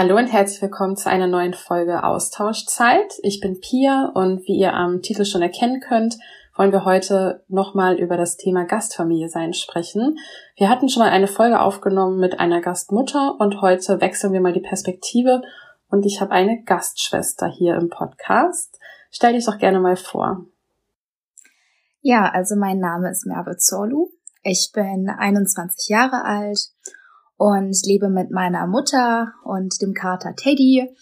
Hallo und herzlich willkommen zu einer neuen Folge Austauschzeit. Ich bin Pia und wie ihr am Titel schon erkennen könnt, wollen wir heute nochmal über das Thema Gastfamilie sein sprechen. Wir hatten schon mal eine Folge aufgenommen mit einer Gastmutter und heute wechseln wir mal die Perspektive und ich habe eine Gastschwester hier im Podcast. Stell dich doch gerne mal vor. Ja, also mein Name ist Merve Zorlu. Ich bin 21 Jahre alt und lebe mit meiner Mutter und dem Kater Teddy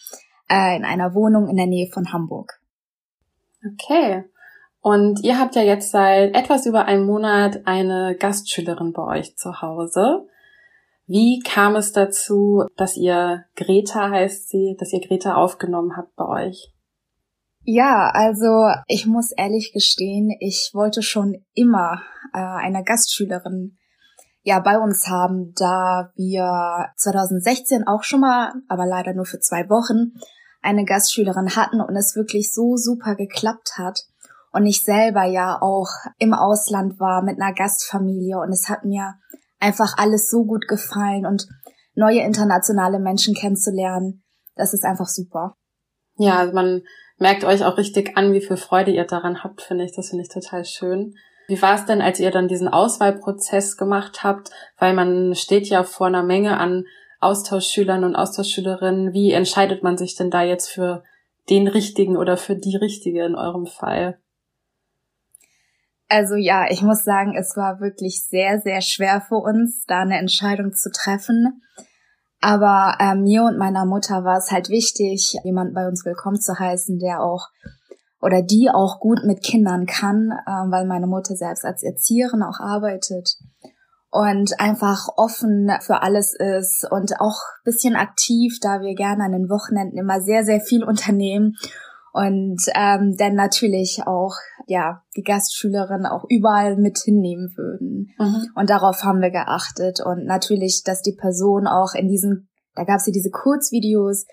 äh, in einer Wohnung in der Nähe von Hamburg. Okay. Und ihr habt ja jetzt seit etwas über einem Monat eine Gastschülerin bei euch zu Hause. Wie kam es dazu, dass ihr Greta heißt sie, dass ihr Greta aufgenommen habt bei euch? Ja, also ich muss ehrlich gestehen, ich wollte schon immer äh, eine Gastschülerin ja bei uns haben, da wir 2016 auch schon mal, aber leider nur für zwei Wochen, eine Gastschülerin hatten und es wirklich so super geklappt hat. Und ich selber ja auch im Ausland war mit einer Gastfamilie und es hat mir einfach alles so gut gefallen und neue internationale Menschen kennenzulernen, das ist einfach super. Ja, also man merkt euch auch richtig an, wie viel Freude ihr daran habt, finde ich. Das finde ich total schön. Wie war es denn, als ihr dann diesen Auswahlprozess gemacht habt? Weil man steht ja vor einer Menge an Austauschschülern und Austauschschülerinnen. Wie entscheidet man sich denn da jetzt für den richtigen oder für die richtige in eurem Fall? Also ja, ich muss sagen, es war wirklich sehr, sehr schwer für uns, da eine Entscheidung zu treffen. Aber äh, mir und meiner Mutter war es halt wichtig, jemanden bei uns willkommen zu heißen, der auch oder die auch gut mit Kindern kann, äh, weil meine Mutter selbst als Erzieherin auch arbeitet und einfach offen für alles ist und auch bisschen aktiv, da wir gerne an den Wochenenden immer sehr, sehr viel unternehmen und ähm, dann natürlich auch ja die Gastschülerin auch überall mit hinnehmen würden. Mhm. Und darauf haben wir geachtet und natürlich, dass die Person auch in diesen, da gab es ja diese Kurzvideos,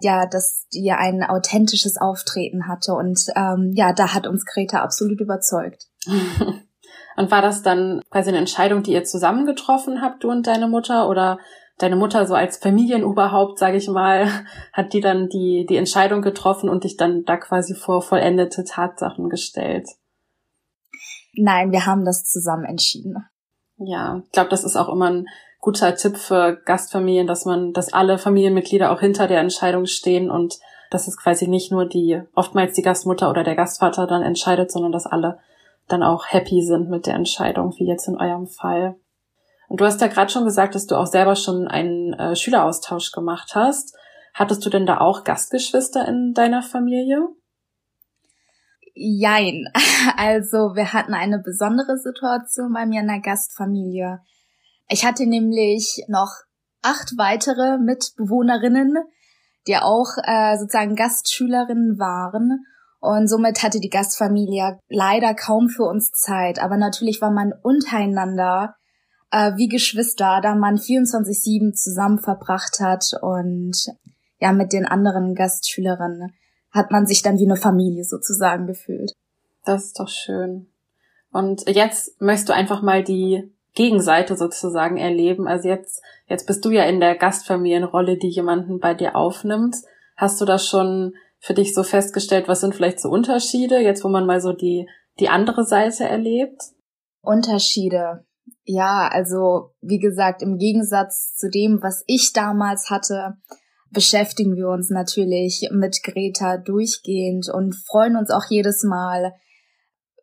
ja, dass die ein authentisches Auftreten hatte. Und ähm, ja, da hat uns Greta absolut überzeugt. und war das dann quasi eine Entscheidung, die ihr zusammen getroffen habt, du und deine Mutter? Oder deine Mutter so als Familienoberhaupt, sage ich mal, hat die dann die, die Entscheidung getroffen und dich dann da quasi vor vollendete Tatsachen gestellt? Nein, wir haben das zusammen entschieden. Ja, ich glaube, das ist auch immer ein guter Tipp für Gastfamilien, dass man, dass alle Familienmitglieder auch hinter der Entscheidung stehen und dass es quasi nicht nur die, oftmals die Gastmutter oder der Gastvater dann entscheidet, sondern dass alle dann auch happy sind mit der Entscheidung, wie jetzt in eurem Fall. Und du hast ja gerade schon gesagt, dass du auch selber schon einen äh, Schüleraustausch gemacht hast. Hattest du denn da auch Gastgeschwister in deiner Familie? Jein. Also wir hatten eine besondere Situation bei mir in der Gastfamilie. Ich hatte nämlich noch acht weitere Mitbewohnerinnen, die auch äh, sozusagen Gastschülerinnen waren. Und somit hatte die Gastfamilie leider kaum für uns Zeit. Aber natürlich war man untereinander äh, wie Geschwister, da man 24-7 zusammen verbracht hat. Und ja, mit den anderen Gastschülerinnen hat man sich dann wie eine Familie sozusagen gefühlt. Das ist doch schön. Und jetzt möchtest du einfach mal die Gegenseite sozusagen erleben. Also jetzt, jetzt bist du ja in der Gastfamilienrolle, die jemanden bei dir aufnimmt. Hast du das schon für dich so festgestellt, was sind vielleicht so Unterschiede, jetzt wo man mal so die, die andere Seite erlebt? Unterschiede. Ja, also wie gesagt, im Gegensatz zu dem, was ich damals hatte, beschäftigen wir uns natürlich mit Greta durchgehend und freuen uns auch jedes Mal,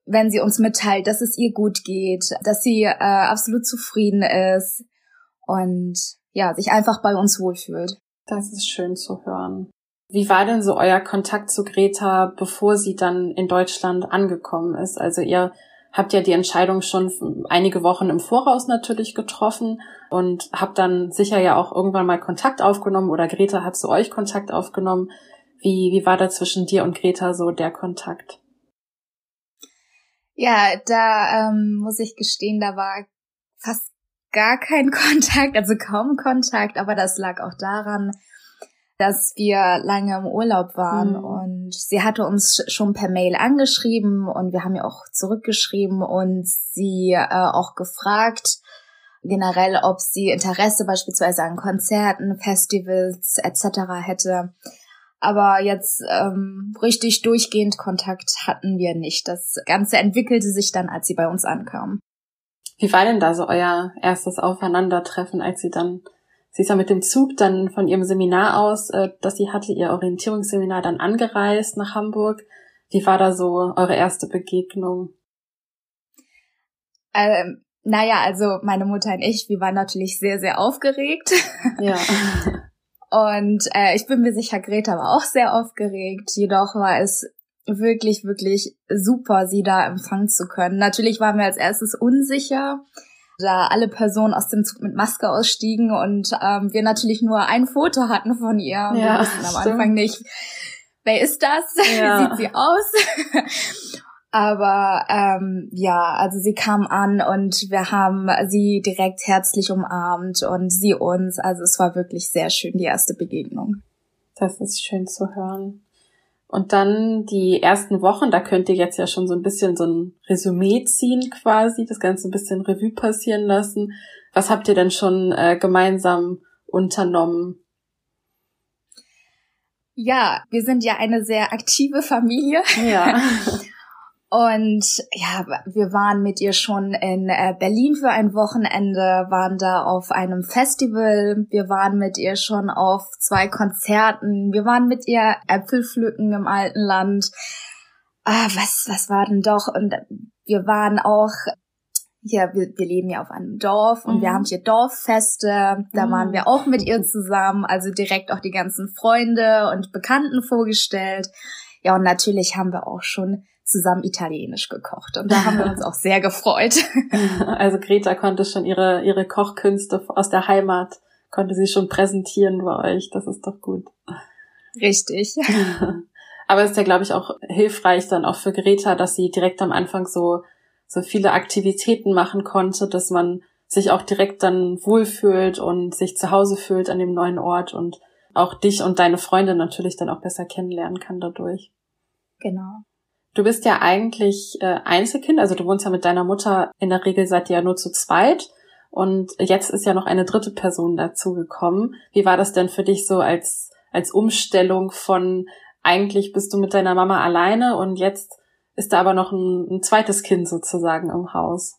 wenn sie uns mitteilt, dass es ihr gut geht, dass sie äh, absolut zufrieden ist und ja, sich einfach bei uns wohlfühlt. Das ist schön zu hören. Wie war denn so euer Kontakt zu Greta, bevor sie dann in Deutschland angekommen ist? Also ihr habt ja die Entscheidung schon einige Wochen im Voraus natürlich getroffen und habt dann sicher ja auch irgendwann mal Kontakt aufgenommen oder Greta hat zu euch Kontakt aufgenommen. Wie, wie war da zwischen dir und Greta so der Kontakt? Ja, da ähm, muss ich gestehen, da war fast gar kein Kontakt, also kaum Kontakt, aber das lag auch daran, dass wir lange im Urlaub waren mhm. und sie hatte uns schon per Mail angeschrieben und wir haben ihr auch zurückgeschrieben und sie äh, auch gefragt, generell, ob sie Interesse beispielsweise an Konzerten, Festivals etc. hätte. Aber jetzt ähm, richtig durchgehend Kontakt hatten wir nicht. Das Ganze entwickelte sich dann, als sie bei uns ankam. Wie war denn da so euer erstes Aufeinandertreffen, als sie dann, sie ist ja mit dem Zug dann von ihrem Seminar aus, äh, dass sie hatte, ihr Orientierungsseminar dann angereist nach Hamburg. Wie war da so eure erste Begegnung? Ähm, naja, also meine Mutter und ich, wir waren natürlich sehr, sehr aufgeregt. Ja. Und äh, ich bin mir sicher, Greta war auch sehr aufgeregt. Jedoch war es wirklich, wirklich super, sie da empfangen zu können. Natürlich waren wir als erstes unsicher, da alle Personen aus dem Zug mit Maske ausstiegen und ähm, wir natürlich nur ein Foto hatten von ihr. Ja, wir wussten am Anfang nicht, wer ist das? Ja. Wie sieht sie aus? Aber ähm, ja, also sie kam an und wir haben sie direkt herzlich umarmt und sie uns. Also es war wirklich sehr schön, die erste Begegnung. Das ist schön zu hören. Und dann die ersten Wochen, da könnt ihr jetzt ja schon so ein bisschen so ein Resümee ziehen quasi, das Ganze ein bisschen Revue passieren lassen. Was habt ihr denn schon äh, gemeinsam unternommen? Ja, wir sind ja eine sehr aktive Familie. Ja. Und ja, wir waren mit ihr schon in äh, Berlin für ein Wochenende, waren da auf einem Festival, wir waren mit ihr schon auf zwei Konzerten, wir waren mit ihr Äpfel pflücken im alten Land. Ah, was, was war denn doch? Und wir waren auch hier, wir, wir leben ja auf einem Dorf und mhm. wir haben hier Dorffeste. Da mhm. waren wir auch mit ihr zusammen, also direkt auch die ganzen Freunde und Bekannten vorgestellt. Ja, und natürlich haben wir auch schon zusammen Italienisch gekocht. Und da haben wir uns auch sehr gefreut. Also Greta konnte schon ihre, ihre Kochkünste aus der Heimat, konnte sie schon präsentieren bei euch. Das ist doch gut. Richtig. Aber es ist ja, glaube ich, auch hilfreich dann auch für Greta, dass sie direkt am Anfang so, so viele Aktivitäten machen konnte, dass man sich auch direkt dann wohlfühlt und sich zu Hause fühlt an dem neuen Ort und auch dich und deine Freunde natürlich dann auch besser kennenlernen kann dadurch. Genau. Du bist ja eigentlich äh, Einzelkind, also du wohnst ja mit deiner Mutter, in der Regel seid ihr ja nur zu zweit. Und jetzt ist ja noch eine dritte Person dazugekommen. Wie war das denn für dich so als, als Umstellung von eigentlich bist du mit deiner Mama alleine und jetzt ist da aber noch ein, ein zweites Kind sozusagen im Haus?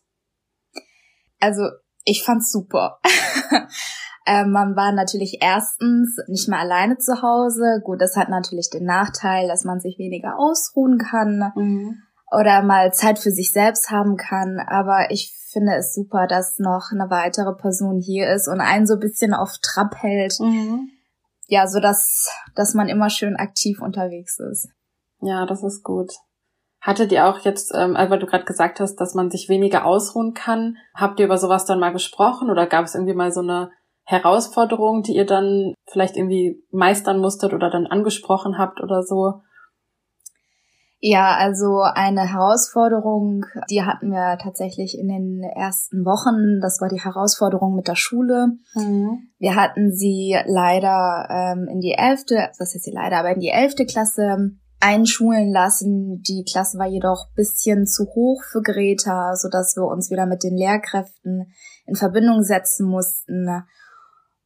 Also ich fand's super. Ähm, man war natürlich erstens nicht mehr alleine zu Hause. Gut, das hat natürlich den Nachteil, dass man sich weniger ausruhen kann mhm. oder mal Zeit für sich selbst haben kann. Aber ich finde es super, dass noch eine weitere Person hier ist und einen so ein bisschen auf Trab hält. Mhm. Ja, so dass, dass man immer schön aktiv unterwegs ist. Ja, das ist gut. Hattet ihr auch jetzt, ähm, weil du gerade gesagt hast, dass man sich weniger ausruhen kann, habt ihr über sowas dann mal gesprochen oder gab es irgendwie mal so eine Herausforderungen, die ihr dann vielleicht irgendwie meistern musstet oder dann angesprochen habt oder so? Ja, also eine Herausforderung, die hatten wir tatsächlich in den ersten Wochen. Das war die Herausforderung mit der Schule. Mhm. Wir hatten sie leider ähm, in die elfte, was heißt sie leider, aber in die elfte Klasse einschulen lassen. Die Klasse war jedoch bisschen zu hoch für Greta, so dass wir uns wieder mit den Lehrkräften in Verbindung setzen mussten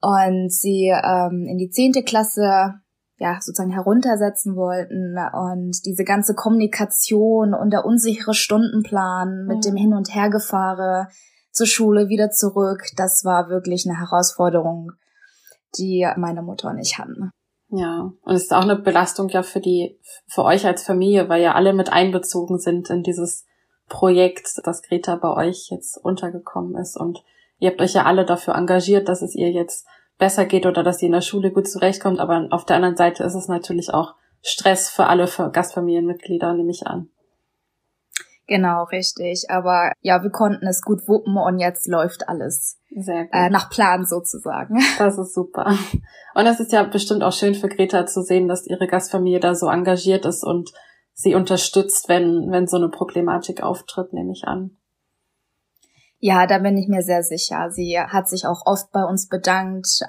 und sie ähm, in die zehnte Klasse ja sozusagen heruntersetzen wollten und diese ganze Kommunikation und der unsichere Stundenplan mit mhm. dem Hin und Hergefahre zur Schule wieder zurück, das war wirklich eine Herausforderung, die meine Mutter und ich hatten. Ja, und es ist auch eine Belastung ja für die, für euch als Familie, weil ja alle mit einbezogen sind in dieses Projekt, das Greta bei euch jetzt untergekommen ist und ihr habt euch ja alle dafür engagiert, dass es ihr jetzt besser geht oder dass sie in der Schule gut zurechtkommt. Aber auf der anderen Seite ist es natürlich auch Stress für alle Gastfamilienmitglieder, nehme ich an. Genau, richtig. Aber ja, wir konnten es gut wuppen und jetzt läuft alles Sehr gut. Äh, nach Plan sozusagen. Das ist super. Und es ist ja bestimmt auch schön für Greta zu sehen, dass ihre Gastfamilie da so engagiert ist und sie unterstützt, wenn, wenn so eine Problematik auftritt, nehme ich an. Ja, da bin ich mir sehr sicher. Sie hat sich auch oft bei uns bedankt,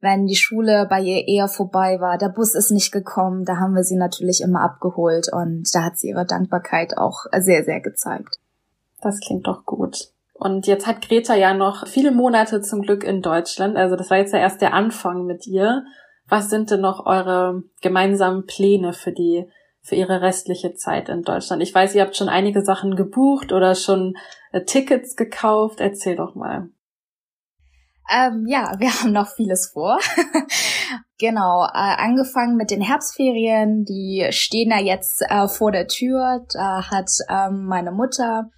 wenn die Schule bei ihr eher vorbei war. Der Bus ist nicht gekommen, da haben wir sie natürlich immer abgeholt und da hat sie ihre Dankbarkeit auch sehr, sehr gezeigt. Das klingt doch gut. Und jetzt hat Greta ja noch viele Monate zum Glück in Deutschland. Also das war jetzt ja erst der Anfang mit ihr. Was sind denn noch eure gemeinsamen Pläne für die, für ihre restliche Zeit in Deutschland? Ich weiß, ihr habt schon einige Sachen gebucht oder schon äh, Tickets gekauft. Erzähl doch mal. Ähm, ja, wir haben noch vieles vor. genau, äh, angefangen mit den Herbstferien, die stehen ja jetzt äh, vor der Tür. Da hat ähm, meine Mutter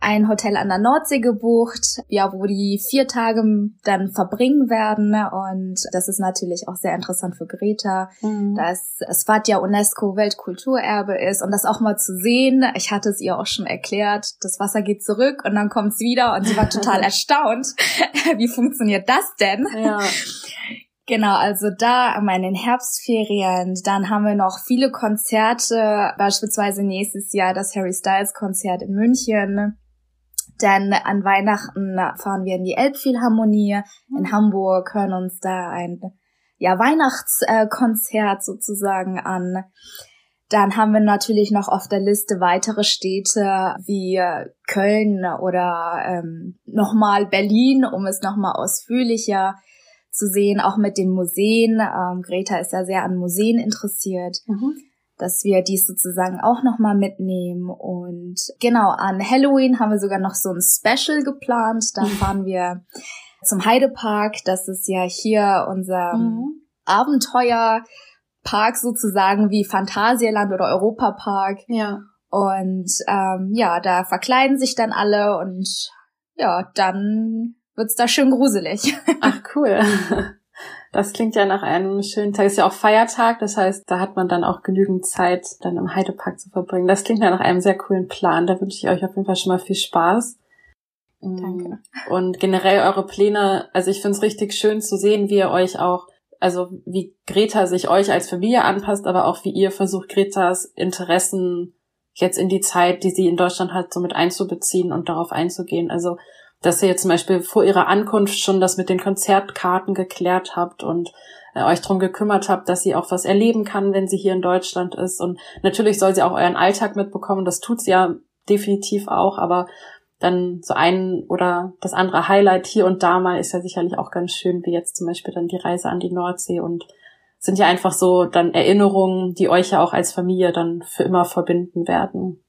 ein Hotel an der Nordsee gebucht, ja, wo die vier Tage dann verbringen werden. Und das ist natürlich auch sehr interessant für Greta, mhm. dass Svat ja UNESCO Weltkulturerbe ist und das auch mal zu sehen. Ich hatte es ihr auch schon erklärt, das Wasser geht zurück und dann kommt es wieder und sie war total erstaunt. Wie funktioniert das denn? Ja. Genau, also da an meinen Herbstferien, dann haben wir noch viele Konzerte, beispielsweise nächstes Jahr das Harry Styles Konzert in München. Dann an Weihnachten fahren wir in die Elbphilharmonie in mhm. Hamburg, hören uns da ein ja, Weihnachtskonzert sozusagen an. Dann haben wir natürlich noch auf der Liste weitere Städte wie Köln oder ähm, nochmal Berlin, um es nochmal ausführlicher zu sehen, auch mit den Museen. Ähm, Greta ist ja sehr an Museen interessiert. Mhm dass wir dies sozusagen auch nochmal mitnehmen. Und genau, an Halloween haben wir sogar noch so ein Special geplant. Da fahren wir zum Heidepark. Das ist ja hier unser mhm. Abenteuerpark sozusagen wie Phantasialand oder Europapark. Ja. Und ähm, ja, da verkleiden sich dann alle und ja, dann wird's da schön gruselig. Ach cool. Das klingt ja nach einem schönen Tag. Ist ja auch Feiertag, das heißt, da hat man dann auch genügend Zeit, dann im Heidepark zu verbringen. Das klingt ja nach einem sehr coolen Plan. Da wünsche ich euch auf jeden Fall schon mal viel Spaß. Danke. Mm. Und generell eure Pläne, also ich finde es richtig schön zu sehen, wie ihr euch auch, also wie Greta sich euch als Familie anpasst, aber auch wie ihr versucht, Gretas Interessen jetzt in die Zeit, die sie in Deutschland hat, so mit einzubeziehen und darauf einzugehen. Also dass ihr zum Beispiel vor ihrer Ankunft schon das mit den Konzertkarten geklärt habt und äh, euch drum gekümmert habt, dass sie auch was erleben kann, wenn sie hier in Deutschland ist. Und natürlich soll sie auch euren Alltag mitbekommen. Das tut sie ja definitiv auch, aber dann so ein oder das andere Highlight hier und da mal ist ja sicherlich auch ganz schön, wie jetzt zum Beispiel dann die Reise an die Nordsee und sind ja einfach so dann Erinnerungen, die euch ja auch als Familie dann für immer verbinden werden.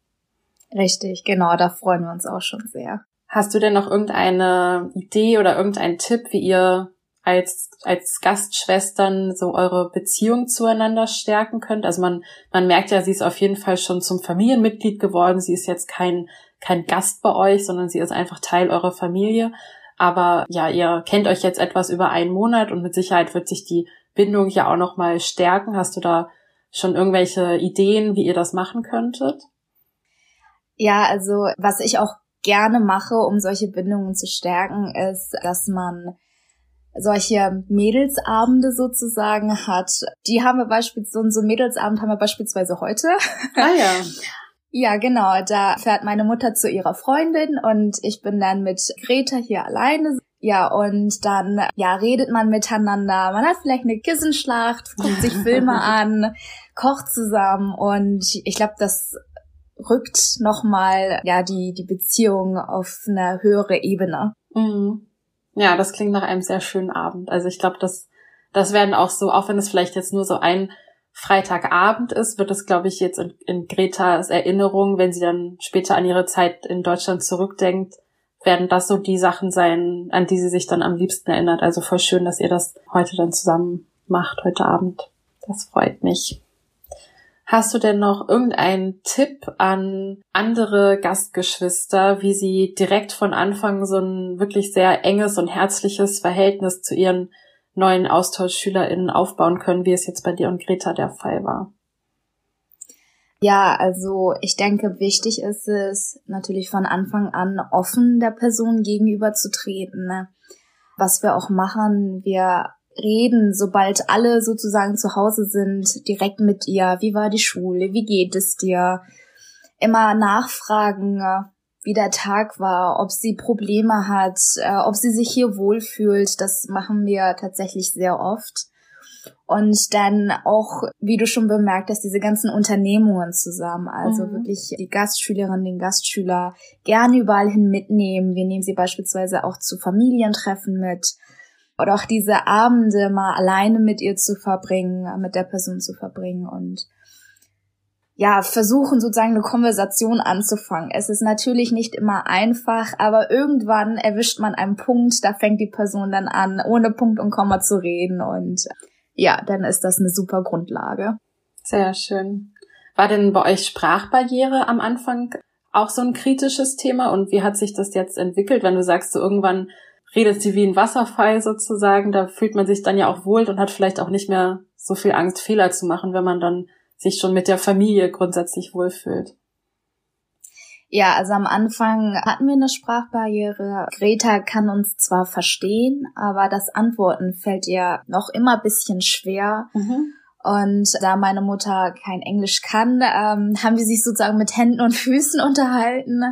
Richtig, genau, da freuen wir uns auch schon sehr. Hast du denn noch irgendeine Idee oder irgendeinen Tipp, wie ihr als, als Gastschwestern so eure Beziehung zueinander stärken könnt? Also man, man merkt ja, sie ist auf jeden Fall schon zum Familienmitglied geworden. Sie ist jetzt kein, kein Gast bei euch, sondern sie ist einfach Teil eurer Familie. Aber ja, ihr kennt euch jetzt etwas über einen Monat und mit Sicherheit wird sich die Bindung ja auch noch mal stärken. Hast du da schon irgendwelche Ideen, wie ihr das machen könntet? Ja, also was ich auch gerne mache, um solche Bindungen zu stärken, ist, dass man solche Mädelsabende sozusagen hat. Die haben wir beispielsweise, so ein Mädelsabend haben wir beispielsweise heute. Ah ja. Ja, genau. Da fährt meine Mutter zu ihrer Freundin und ich bin dann mit Greta hier alleine. Ja, und dann, ja, redet man miteinander. Man hat vielleicht eine Kissenschlacht, guckt sich Filme an, kocht zusammen und ich glaube, das rückt nochmal, ja, die, die Beziehung auf eine höhere Ebene. Mhm. Ja, das klingt nach einem sehr schönen Abend. Also ich glaube, das, das werden auch so, auch wenn es vielleicht jetzt nur so ein Freitagabend ist, wird es, glaube ich, jetzt in, in Gretas Erinnerung, wenn sie dann später an ihre Zeit in Deutschland zurückdenkt, werden das so die Sachen sein, an die sie sich dann am liebsten erinnert. Also voll schön, dass ihr das heute dann zusammen macht, heute Abend. Das freut mich. Hast du denn noch irgendeinen Tipp an andere Gastgeschwister, wie sie direkt von Anfang so ein wirklich sehr enges und herzliches Verhältnis zu ihren neuen AustauschschülerInnen aufbauen können, wie es jetzt bei dir und Greta der Fall war? Ja, also ich denke, wichtig ist es natürlich von Anfang an offen der Person gegenüber zu treten. Ne? Was wir auch machen, wir reden, sobald alle sozusagen zu Hause sind, direkt mit ihr. Wie war die Schule? Wie geht es dir? Immer nachfragen, wie der Tag war, ob sie Probleme hat, äh, ob sie sich hier wohlfühlt. Das machen wir tatsächlich sehr oft. Und dann auch, wie du schon bemerkt hast, diese ganzen Unternehmungen zusammen. Also mhm. wirklich die Gastschülerin, den Gastschüler gerne überall hin mitnehmen. Wir nehmen sie beispielsweise auch zu Familientreffen mit. Oder auch diese Abende mal alleine mit ihr zu verbringen, mit der Person zu verbringen und ja, versuchen sozusagen eine Konversation anzufangen. Es ist natürlich nicht immer einfach, aber irgendwann erwischt man einen Punkt, da fängt die Person dann an, ohne Punkt und Komma zu reden und ja, dann ist das eine super Grundlage. Sehr schön. War denn bei euch Sprachbarriere am Anfang auch so ein kritisches Thema und wie hat sich das jetzt entwickelt, wenn du sagst, so irgendwann redet sie wie ein Wasserfall sozusagen, da fühlt man sich dann ja auch wohl und hat vielleicht auch nicht mehr so viel Angst, Fehler zu machen, wenn man dann sich schon mit der Familie grundsätzlich wohlfühlt. Ja, also am Anfang hatten wir eine Sprachbarriere. Greta kann uns zwar verstehen, aber das Antworten fällt ihr noch immer ein bisschen schwer. Mhm. Und da meine Mutter kein Englisch kann, ähm, haben wir sich sozusagen mit Händen und Füßen unterhalten.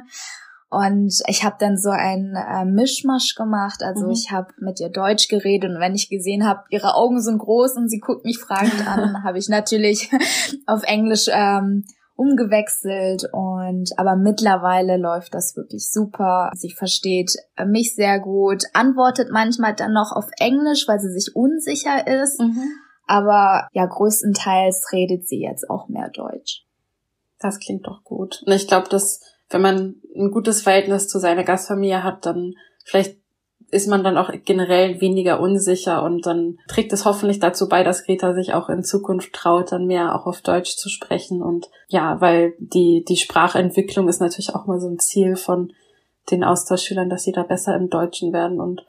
Und ich habe dann so ein äh, Mischmasch gemacht. Also mhm. ich habe mit ihr Deutsch geredet und wenn ich gesehen habe, ihre Augen sind groß und sie guckt mich fragend an, habe ich natürlich auf Englisch ähm, umgewechselt und aber mittlerweile läuft das wirklich super. Sie versteht mich sehr gut, antwortet manchmal dann noch auf Englisch, weil sie sich unsicher ist. Mhm. Aber ja, größtenteils redet sie jetzt auch mehr Deutsch. Das klingt doch gut. Und ich glaube, dass wenn man ein gutes Verhältnis zu seiner Gastfamilie hat, dann vielleicht ist man dann auch generell weniger unsicher und dann trägt es hoffentlich dazu bei, dass Greta sich auch in Zukunft traut, dann mehr auch auf Deutsch zu sprechen. Und ja, weil die, die Sprachentwicklung ist natürlich auch mal so ein Ziel von den Austauschschülern, dass sie da besser im Deutschen werden. Und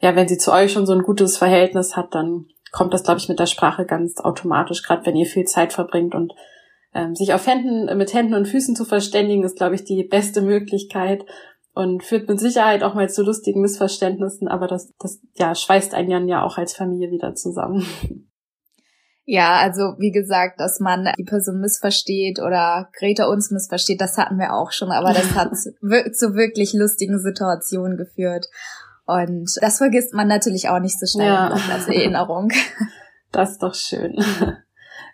ja, wenn sie zu euch schon so ein gutes Verhältnis hat, dann kommt das, glaube ich, mit der Sprache ganz automatisch, gerade wenn ihr viel Zeit verbringt und ähm, sich auf Händen, mit Händen und Füßen zu verständigen, ist, glaube ich, die beste Möglichkeit und führt mit Sicherheit auch mal zu lustigen Missverständnissen, aber das, das ja, schweißt einen Jan ja auch als Familie wieder zusammen. Ja, also wie gesagt, dass man die Person missversteht oder Greta uns missversteht, das hatten wir auch schon, aber das hat zu wirklich lustigen Situationen geführt. Und das vergisst man natürlich auch nicht so schnell ja. als Erinnerung. Das ist doch schön.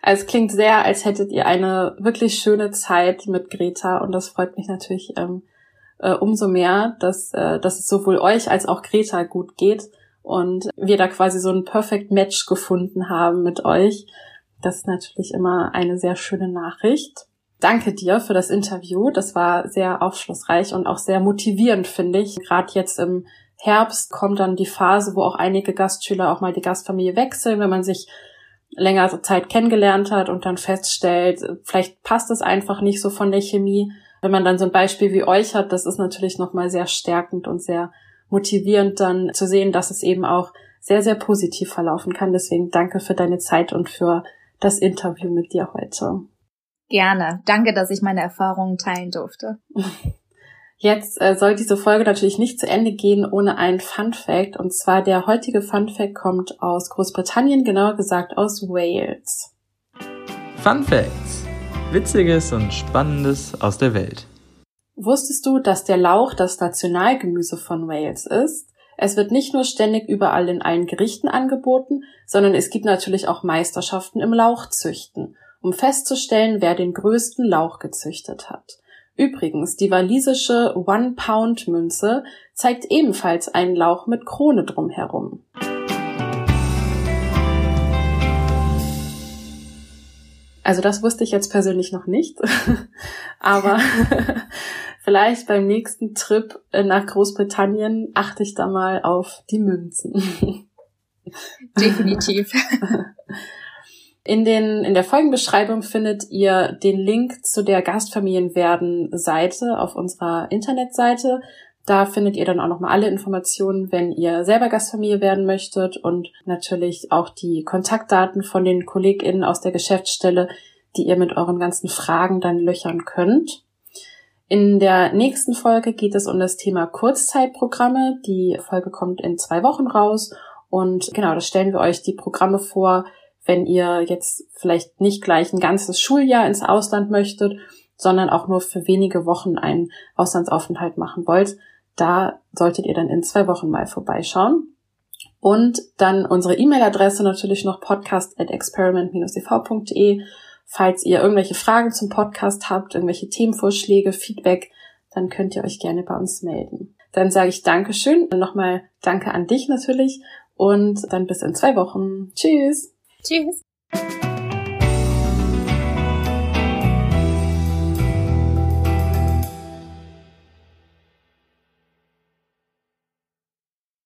Also es klingt sehr, als hättet ihr eine wirklich schöne Zeit mit Greta und das freut mich natürlich ähm, äh, umso mehr, dass, äh, dass es sowohl euch als auch Greta gut geht und wir da quasi so ein Perfect Match gefunden haben mit euch. Das ist natürlich immer eine sehr schöne Nachricht. Danke dir für das Interview. Das war sehr aufschlussreich und auch sehr motivierend, finde ich. Gerade jetzt im Herbst kommt dann die Phase, wo auch einige Gastschüler auch mal die Gastfamilie wechseln, wenn man sich längere Zeit kennengelernt hat und dann feststellt, vielleicht passt es einfach nicht so von der Chemie wenn man dann so ein Beispiel wie euch hat, das ist natürlich nochmal sehr stärkend und sehr motivierend dann zu sehen, dass es eben auch sehr, sehr positiv verlaufen kann. Deswegen danke für deine Zeit und für das Interview mit dir heute. Gerne. Danke, dass ich meine Erfahrungen teilen durfte. Jetzt äh, soll diese Folge natürlich nicht zu Ende gehen ohne einen Fun Fact. Und zwar der heutige Fun Fact kommt aus Großbritannien, genauer gesagt aus Wales. Fun Facts. Witziges und Spannendes aus der Welt. Wusstest du, dass der Lauch das Nationalgemüse von Wales ist? Es wird nicht nur ständig überall in allen Gerichten angeboten, sondern es gibt natürlich auch Meisterschaften im Lauchzüchten, um festzustellen, wer den größten Lauch gezüchtet hat. Übrigens, die walisische One-Pound-Münze zeigt ebenfalls einen Lauch mit Krone drumherum. Also das wusste ich jetzt persönlich noch nicht. Aber vielleicht beim nächsten Trip nach Großbritannien achte ich da mal auf die Münzen. Definitiv. In, den, in der Folgenbeschreibung findet ihr den Link zu der Gastfamilienwerden-Seite auf unserer Internetseite. Da findet ihr dann auch nochmal alle Informationen, wenn ihr selber Gastfamilie werden möchtet und natürlich auch die Kontaktdaten von den KollegInnen aus der Geschäftsstelle, die ihr mit euren ganzen Fragen dann löchern könnt. In der nächsten Folge geht es um das Thema Kurzzeitprogramme. Die Folge kommt in zwei Wochen raus und genau, da stellen wir euch die Programme vor, wenn ihr jetzt vielleicht nicht gleich ein ganzes Schuljahr ins Ausland möchtet, sondern auch nur für wenige Wochen einen Auslandsaufenthalt machen wollt. Da solltet ihr dann in zwei Wochen mal vorbeischauen. Und dann unsere E-Mail-Adresse natürlich noch podcast at experiment-ev.de. Falls ihr irgendwelche Fragen zum Podcast habt, irgendwelche Themenvorschläge, Feedback, dann könnt ihr euch gerne bei uns melden. Dann sage ich Dankeschön. Nochmal Danke an dich natürlich. Und dann bis in zwei Wochen. Tschüss. Tschüss.